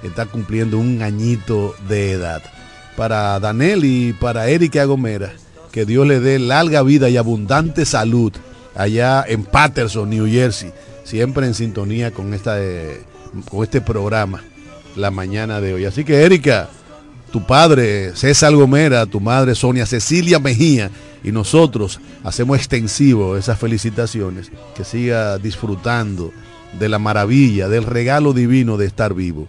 está cumpliendo un añito de edad. Para Danelli y para Erika Gomera, que Dios le dé larga vida y abundante salud allá en Patterson, New Jersey, siempre en sintonía con, esta, eh, con este programa la mañana de hoy. Así que Erika, tu padre César Gomera, tu madre Sonia Cecilia Mejía y nosotros hacemos extensivo esas felicitaciones, que siga disfrutando de la maravilla, del regalo divino de estar vivo.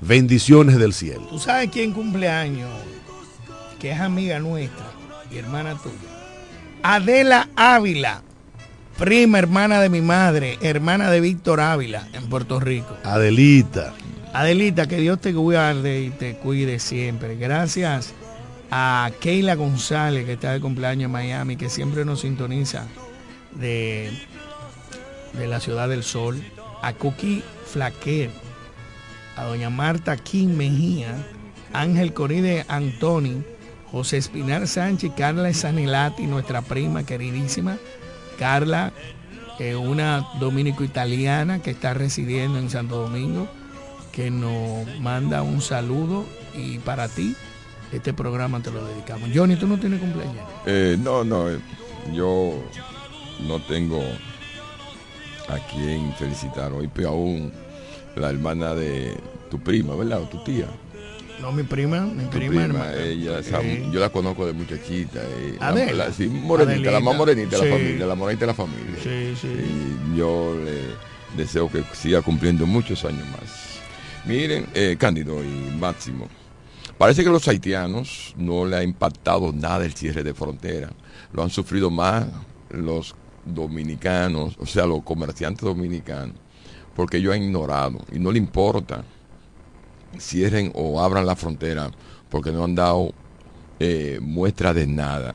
Bendiciones del cielo. ¿Tú sabes quién cumple años? Que es amiga nuestra y hermana tuya. Adela Ávila, prima hermana de mi madre, hermana de Víctor Ávila en Puerto Rico. Adelita. Adelita, que Dios te guarde y te cuide siempre. Gracias a Keila González, que está de cumpleaños en Miami, que siempre nos sintoniza de, de la Ciudad del Sol. A Cookie Flaquer, a doña Marta Kim Mejía, Ángel Coride Antoni, José Espinar Sánchez, Carla Sanilati, nuestra prima queridísima, Carla, una dominico-italiana que está residiendo en Santo Domingo, que nos manda un saludo y para ti este programa te lo dedicamos. Johnny, ¿tú no tienes cumpleaños? Eh, no, no, eh, yo no tengo a quien felicitar hoy, pero aún la hermana de tu prima, ¿verdad? O tu tía. No, mi prima, mi prima, prima, ella, esa- yo la conozco de muchachita. eh, la- sí, morenita, la más morenita de la familia, la morenita de la familia. Sí, sí. Y yo le deseo que siga cumpliendo muchos años más. Miren, eh, Cándido y Máximo, parece que los haitianos no le ha impactado nada el cierre de frontera. Lo han sufrido más los dominicanos, o sea, los comerciantes dominicanos, porque ellos han ignorado y no le importa cierren o abran la frontera porque no han dado eh, muestra de nada.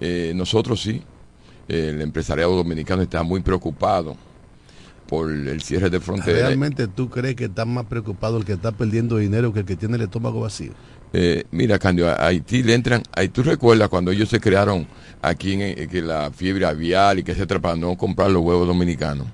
Eh, nosotros sí, el empresariado dominicano está muy preocupado por el cierre de frontera. ¿Realmente tú crees que está más preocupado el que está perdiendo dinero que el que tiene el estómago vacío? Eh, mira, Candio, a Haití le entran. Ahí tú recuerdas cuando ellos se crearon aquí en, en que la fiebre aviar y que se para no comprar los huevos dominicanos.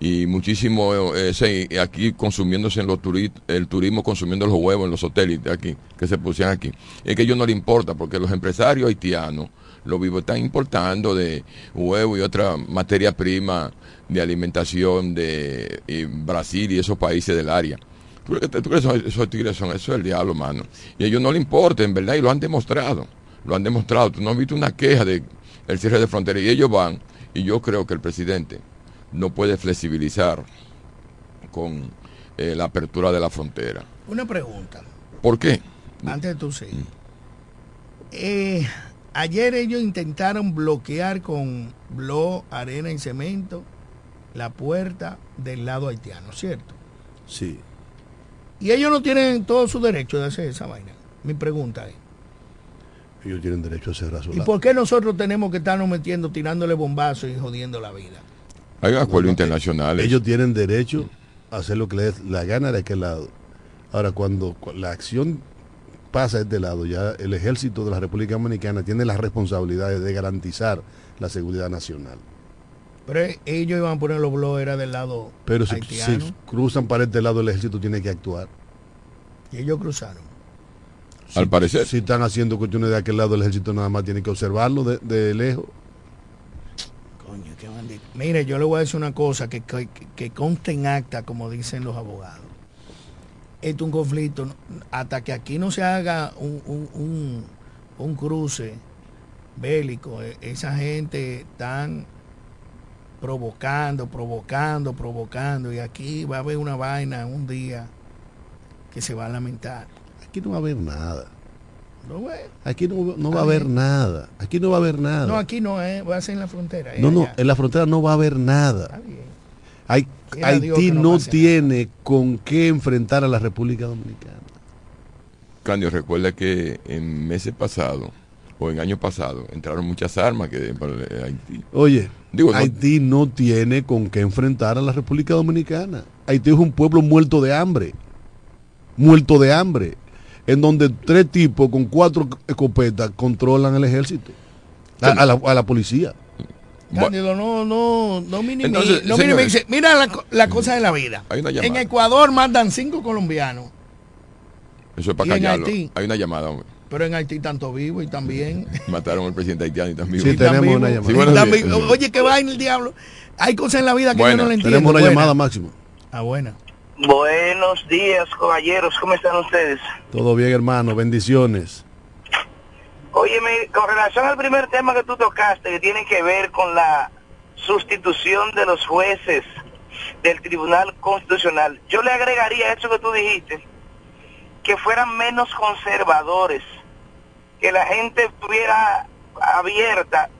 Y muchísimo eh, sí, aquí consumiéndose en los turi- el turismo consumiendo los huevos en los hoteles aquí que se pusieron aquí. Es que a ellos no les importa porque los empresarios haitianos los vivos están importando de huevo y otra materia prima de alimentación de eh, Brasil y esos países del área. ¿Tú tú crees que esos tigres son eso es el diablo, mano? Y a ellos no les importa, en verdad, y lo han demostrado. Lo han demostrado. Tú no has visto una queja de el cierre de frontera y ellos van, y yo creo que el presidente no puede flexibilizar con eh, la apertura de la frontera. Una pregunta, ¿Por qué? antes de tú seguir. Eh, ayer ellos intentaron bloquear con blog, arena y cemento la puerta del lado haitiano, ¿cierto? Sí. Y ellos no tienen todo su derecho de hacer esa vaina. Mi pregunta es, Ellos tienen derecho a cerrar su ¿y lado. por qué nosotros tenemos que estarnos metiendo, tirándole bombazos y jodiendo la vida? Hay acuerdos internacionales. Ellos tienen derecho a hacer lo que les la gana de aquel lado. Ahora, cuando cu- la acción pasa a este lado, ya el ejército de la República Dominicana tiene las responsabilidades de garantizar la seguridad nacional. Pero eh, ellos iban a poner los blogs, era del lado Pero si, haitiano, si cruzan para este lado, el ejército tiene que actuar. y ellos cruzaron. Al parecer. Si están haciendo cuestiones de aquel lado, el ejército nada más tiene que observarlo de, de lejos. Mire, yo le voy a decir una cosa que, que, conste en acta, como dicen los abogados. Esto es un conflicto, hasta que aquí no se haga un, un, un, un cruce bélico, eh, esa gente están provocando, provocando, provocando, y aquí va a haber una vaina un día que se va a lamentar. Aquí no va a haber nada. ¿No, güey? Aquí no, no va a haber nada. Aquí no va a haber nada. No, aquí no, eh, va a ser en la frontera. eh, No, no, allá. en la frontera no va a haber nada. Está bien. Hay- Haití no tiene con qué enfrentar a la República Dominicana. Candio, recuerda que en meses pasados o en años pasados entraron muchas armas que para eh, Haití. Oye, Digo, no- Haití no tiene con qué enfrentar a la República Dominicana. Haití es un pueblo muerto de hambre. Muerto de hambre. En donde tres tipos con cuatro escopetas controlan el ejército. A, a la, a la policía. Cándido, no, no, no minimice. Entonces, no minimice. Mira la, la cosa de la vida. Hay una En. Ecuador mandan cinco colombianos. Eso es para ¿Y en callarlo. Haití? Hay una llamada, hombre. Pero en Haití tanto vivo y también. *laughs* Mataron al presidente haitiano y también. Sí, tenemos una llamada. Sí, Oye, que vaina el diablo. Hay cosas en la vida que Buena. yo no le entiendo. Tenemos una Buena. llamada máximo. Ah, buena. Buenos días, caballeros. ¿Cómo están ustedes? Todo bien, hermano. Bendiciones. Óyeme, con relación al primer tema que tú tocaste, que tiene que ver con la sustitución de los jueces del Tribunal Constitucional, yo le agregaría eso que tú dijiste, que fueran menos conservadores, que la gente estuviera abierta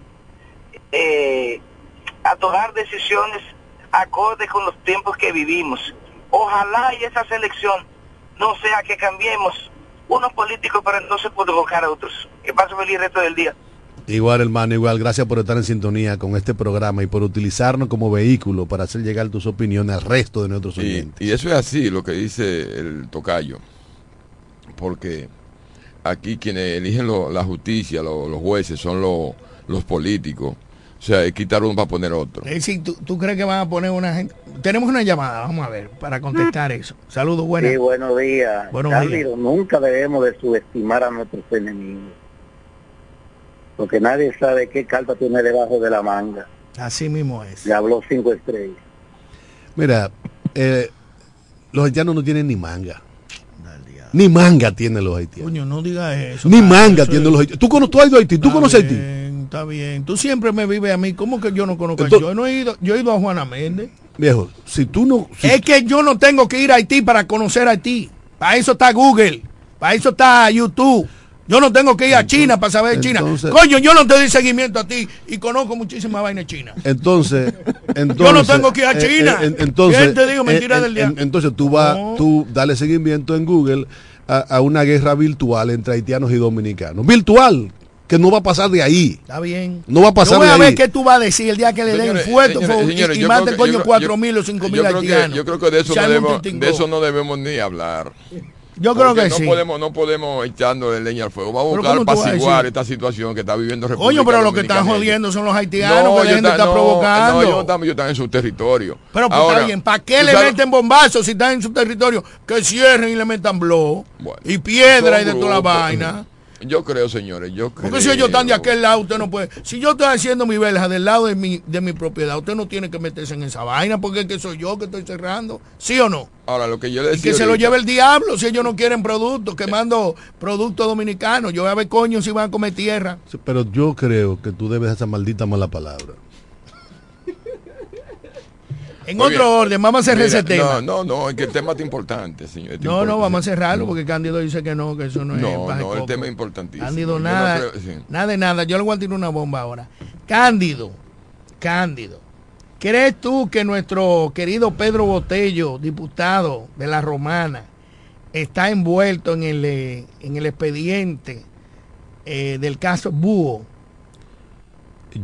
eh, a tomar decisiones acorde con los tiempos que vivimos. Ojalá y esa selección no sea que cambiemos unos políticos para entonces provocar a otros. Que pasen feliz el resto del día. Igual, hermano, igual. Gracias por estar en sintonía con este programa y por utilizarnos como vehículo para hacer llegar tus opiniones al resto de nuestros Y, oyentes. y eso es así, lo que dice el tocayo. Porque aquí quienes eligen lo- la justicia, lo- los jueces, son lo- los políticos. O sea, es quitar uno para poner otro. Es decir, ¿tú, tú crees que van a poner una gente? Tenemos una llamada, vamos a ver, para contestar eso. Saludos, buenas. Sí, buenos días. Buenos nunca debemos de subestimar a nuestros enemigos. Porque nadie sabe qué carta tiene debajo de la manga. Así mismo es. Le habló cinco estrellas. Mira, eh, los haitianos no tienen ni manga. Ni manga tienen los haitianos. Coño, no digas eso. Ni cara, manga eso tienen es- los haitianos. ¿Tú, cono- tú has ido a Haití? ¿Tú Está conoces Haití? Está bien. Tú siempre me vives a mí. ¿Cómo que yo no conozco a Entonces- Yo no he ido, yo he ido a Juana Méndez. Viejo, si tú no... si- Es que yo no tengo que ir a Haití para conocer a Haití. Para eso está Google. Para eso está YouTube. Yo no tengo que ir a China para saber China. entonces- Coño, yo no te doy seguimiento a ti y conozco muchísimas vainas chinas. Entonces, entonces *laughs* Yo no tengo que ir a China. entonces, ¿Quién te digo mentira en- del día? en- entonces tú vas, No. tú dale seguimiento en Google a, a una guerra virtual entre haitianos y dominicanos. Virtual, que no va a pasar de ahí. Está bien. No va a pasar Yo voy de a ver ahí. qué tú vas a decir el día que le den Señores, fuego señores, y- y, yo que- coño yo creo- cuatro yo- mil o cinco mil yo creo que- haitianos. Yo creo que de eso, no debemos, tintingo. de eso no debemos ni hablar. Yo creo Porque que no sí. Podemos, no podemos echándole leña al fuego. Vamos a buscar ¿cómo tú vas a apaciguar esta situación que está viviendo República Coño, pero lo que están jodiendo son los haitianos, No, que la gente están- está no, provocando. No, ellos están, ellos están en su territorio. Pero pues, Ahora, está bien, ¿para qué ¿tú le sabes- meten bombazos si están en su territorio? Que cierren y le metan blow y piedra y de toda la vaina. *laughs* Yo creo, señores, yo creo. Porque si ellos están de aquel lado, usted no puede. Si yo estoy haciendo mi verja del lado de mi, de mi propiedad, usted no tiene que meterse en esa vaina porque es que soy yo que estoy cerrando. ¿Sí o no? Ahora, lo que yo le Y decía que se lo lleve el diablo si ellos no quieren productos, quemando productos dominicanos. Yo voy a ver coño si van a comer tierra. Pero yo creo que tú debes esa maldita mala palabra. En Muy otro bien. orden, vamos a cerrar Mira, ese tema. No, no, no, es que el tema es importante, señor. es No, no, vamos a cerrarlo porque Cándido dice que no, que eso no, No, es. baje no, el tema es importantísimo. Cándido, no nada, creo- sí. nada de nada. Yo le voy a tirar una bomba ahora. Cándido, Cándido, ¿crees tú que nuestro querido Pedro Botello, diputado de la Romana, está envuelto en el, en el expediente eh, del caso Búho?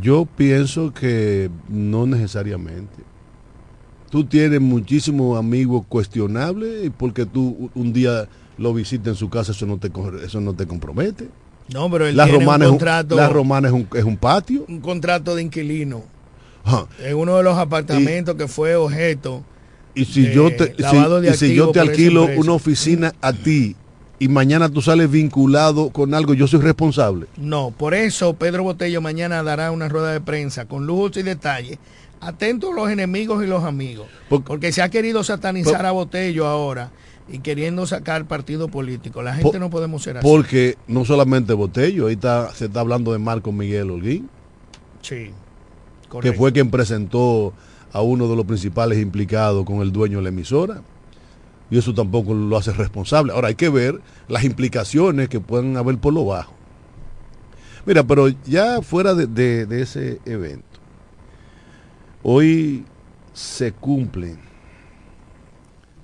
Yo pienso que no necesariamente. Tú tienes muchísimos amigos cuestionables y porque tú un día lo visitas en su casa, eso no te, eso no te compromete. No, pero él La tiene romana, un es un, contrato, la romana es un, es un patio. un contrato de inquilino Ajá. en uno de los apartamentos que fue objeto. Y si de yo te, si- y si yo te alquilo una oficina a ti y mañana tú sales vinculado con algo, yo soy responsable. No, por eso Pedro Botello mañana dará una rueda de prensa con lujos y detalles. Atentos los enemigos y los amigos. Porque se ha querido satanizar por- a Botello ahora y queriendo sacar partido político. La gente Por- no podemos ser así. Porque no solamente Botello, ahí está, se está hablando de Marco Miguel Holguín, Sí, que fue quien presentó a uno de los principales implicados con el dueño de la emisora. Y eso tampoco lo hace responsable. Ahora hay que ver las implicaciones que pueden haber por lo bajo. Mira, pero ya fuera de, de- de ese evento, hoy se cumplen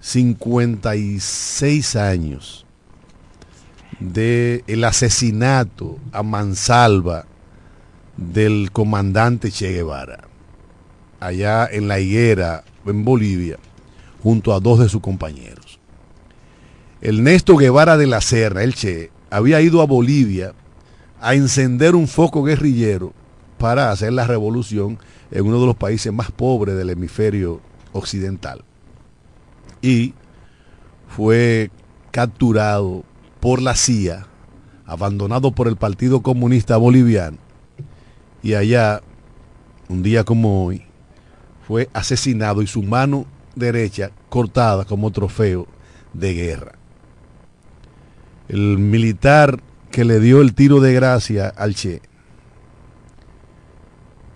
56 años del asesinato a mansalva del comandante Che Guevara, allá en la higuera, en Bolivia, junto a dos de sus compañeros. El Néstor Guevara de la Serra, el Che, había ido a Bolivia a encender un foco guerrillero para hacer la revolución en uno de los países más pobres del hemisferio occidental. Y fue capturado por la CIA abandonado por el Partido Comunista Boliviano. Y allá, un día como hoy, fue asesinado y su mano derecha cortada como trofeo de guerra. El militar que le dio el tiro de gracia al Che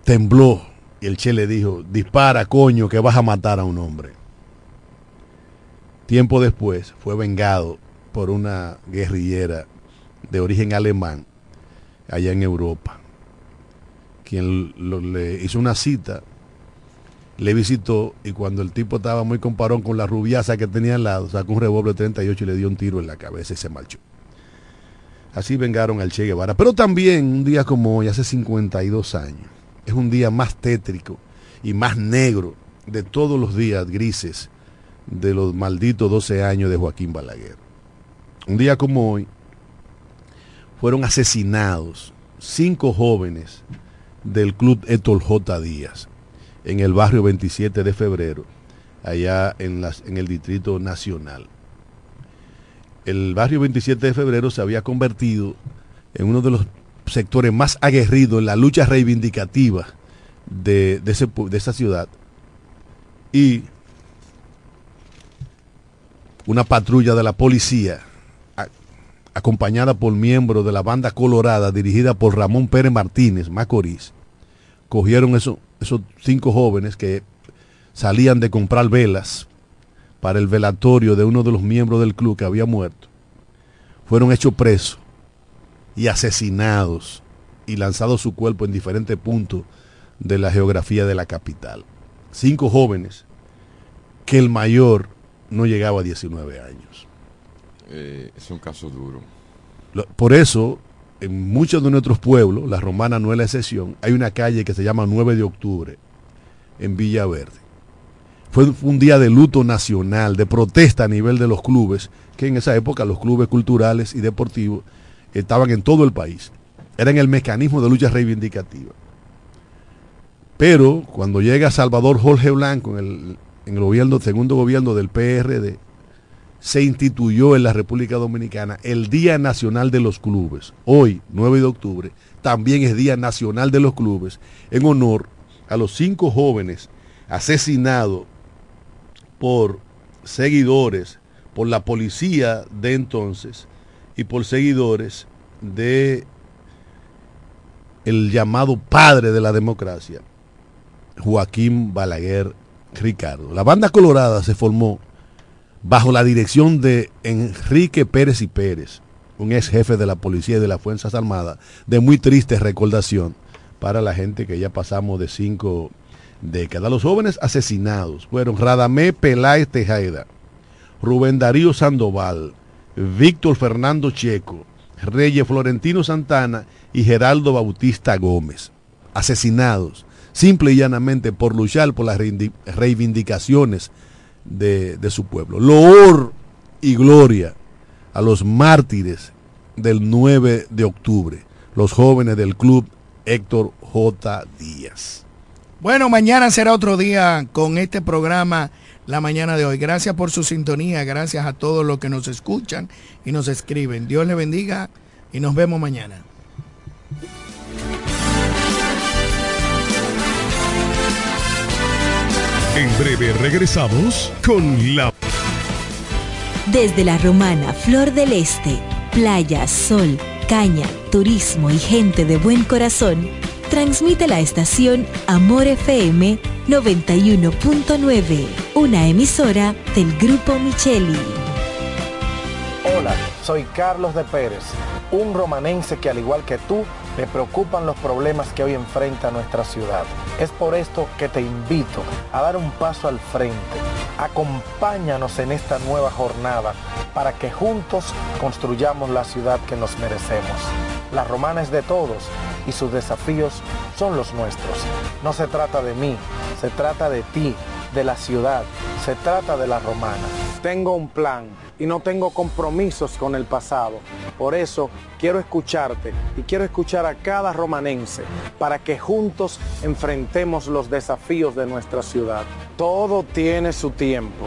tembló y el Che le dijo, dispara coño que vas a matar a un hombre. Tiempo después fue vengado por una guerrillera de origen alemán allá en Europa, quien le hizo una cita, le visitó y cuando el tipo estaba muy comparón con la rubiaza que tenía al lado, sacó un revólver 38 y le dio un tiro en la cabeza y se marchó. Así vengaron al Che Guevara. Pero también un día como hoy, hace 52 años, es un día más tétrico y más negro de todos los días grises de los malditos 12 años de Joaquín Balaguer. Un día como hoy, fueron asesinados cinco jóvenes del club Héctor J. Díaz en el barrio 27 de febrero, allá en, en el Distrito Nacional. El barrio 27 de febrero se había convertido en uno de los sectores más aguerridos en la lucha reivindicativa de, de esa ciudad. Y una patrulla de la policía, acompañada por miembros de la banda colorada dirigida por Ramón Pérez Martínez, Macorís, cogieron eso- esos cinco jóvenes que salían de comprar velas para el velatorio de uno de los miembros del club que había muerto. Fueron hechos presos y asesinados y lanzados su cuerpo en diferentes puntos de la geografía de la capital. Cinco jóvenes que el mayor no llegaba a 19 años. Eh, es un caso duro. Por eso, en muchos de nuestros pueblos, la romana no es la excepción, hay una calle que se llama 9 de octubre, en Villaverde. Fue un día de luto nacional, de protesta a nivel de los clubes, que en esa época los clubes culturales y deportivos estaban en todo el país. Eran el mecanismo de lucha reivindicativa. Pero cuando llega Salvador Jorge Blanco en el, en el gobierno, segundo gobierno del PRD, se instituyó en la República Dominicana el Día Nacional de los Clubes. Hoy, 9 de octubre, también es Día Nacional de los Clubes, en honor a los cinco jóvenes asesinados por seguidores, por la policía de entonces y por seguidores de el llamado padre de la democracia, Joaquín Balaguer Ricardo. La banda colorada se formó bajo la dirección de Enrique Pérez y Pérez, un ex jefe de la policía y de las Fuerzas Armadas, de muy triste recordación para la gente que ya pasamos de cinco décadas. Los jóvenes asesinados fueron Radamé Peláez Tejeda, Rubén Darío Sandoval, Víctor Fernando Checo, Reyes Florentino Santana y Geraldo Bautista Gómez, asesinados simple y llanamente por luchar por las reivindicaciones de, de su pueblo. Loor y gloria a los mártires del 9 de octubre, los jóvenes del club Héctor J. Díaz. Bueno, mañana será otro día con este programa la mañana de hoy. Gracias por su sintonía, gracias a todos los que nos escuchan y nos escriben. Dios le bendiga y nos vemos mañana. En breve regresamos con la Desde la romana Flor del Este, playa, sol, caña, turismo y gente de buen corazón, transmite la estación Amor FM 91.9, una emisora del Grupo Micheli. Hola, soy Carlos de Pérez, un romanense que al igual que tú, le preocupan los problemas que hoy enfrenta nuestra ciudad. Es por esto que te invito a dar un paso al frente. Acompáñanos en esta nueva jornada para que juntos construyamos la ciudad que nos merecemos. La romana de todos y sus desafíos son los nuestros. No se trata de mí, se trata de ti, de la ciudad, se trata de la romana. Tengo un plan y no tengo compromisos con el pasado. Por eso quiero escucharte y quiero escuchar a cada romanense para que juntos enfrentemos los desafíos de nuestra ciudad. Todo tiene su tiempo.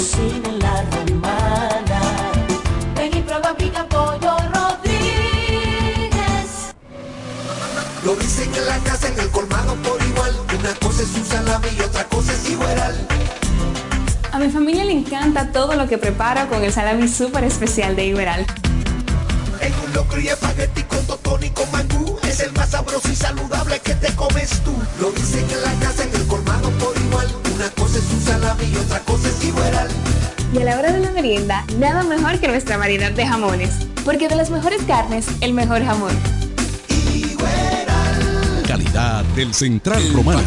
cocina en la romana. Ven y prueba pica pollo Rodríguez. Lo dicen en la casa, en el colmado por igual. Una cosa es un salami y otra cosa es igual. A mi familia le encanta todo lo que preparo con el salami súper especial de Iberal. En un locro y espagueti con totón y con mangú. Es el más sabroso y saludable que te comes tú. Lo dicen en la casa, en el colmado otra cosa es igual. Y a la hora de la merienda, nada mejor que nuestra variedad de jamones. Porque de las mejores carnes, el mejor jamón. Calidad del Central Romano.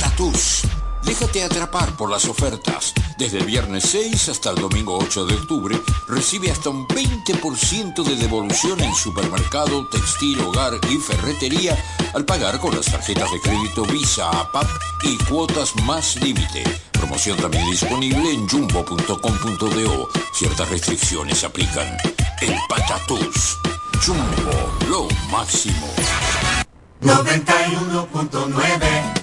Déjate atrapar por las ofertas. Desde el viernes 6 hasta el domingo 8 de octubre, recibe hasta un 20% de devolución en supermercado, textil, hogar y ferretería al pagar con las tarjetas de crédito Visa, APAP y cuotas más límite. Promoción también disponible en jumbo.com.do. Ciertas restricciones aplican. El Patatús. Jumbo, lo máximo. 91.9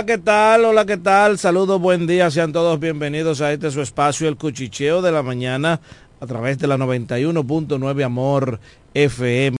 Hola, ¿qué tal? Hola, ¿qué tal? Saludos, buen día. Sean todos bienvenidos a este su espacio, el cuchicheo de la mañana, a través de la 91.9 Amor FM.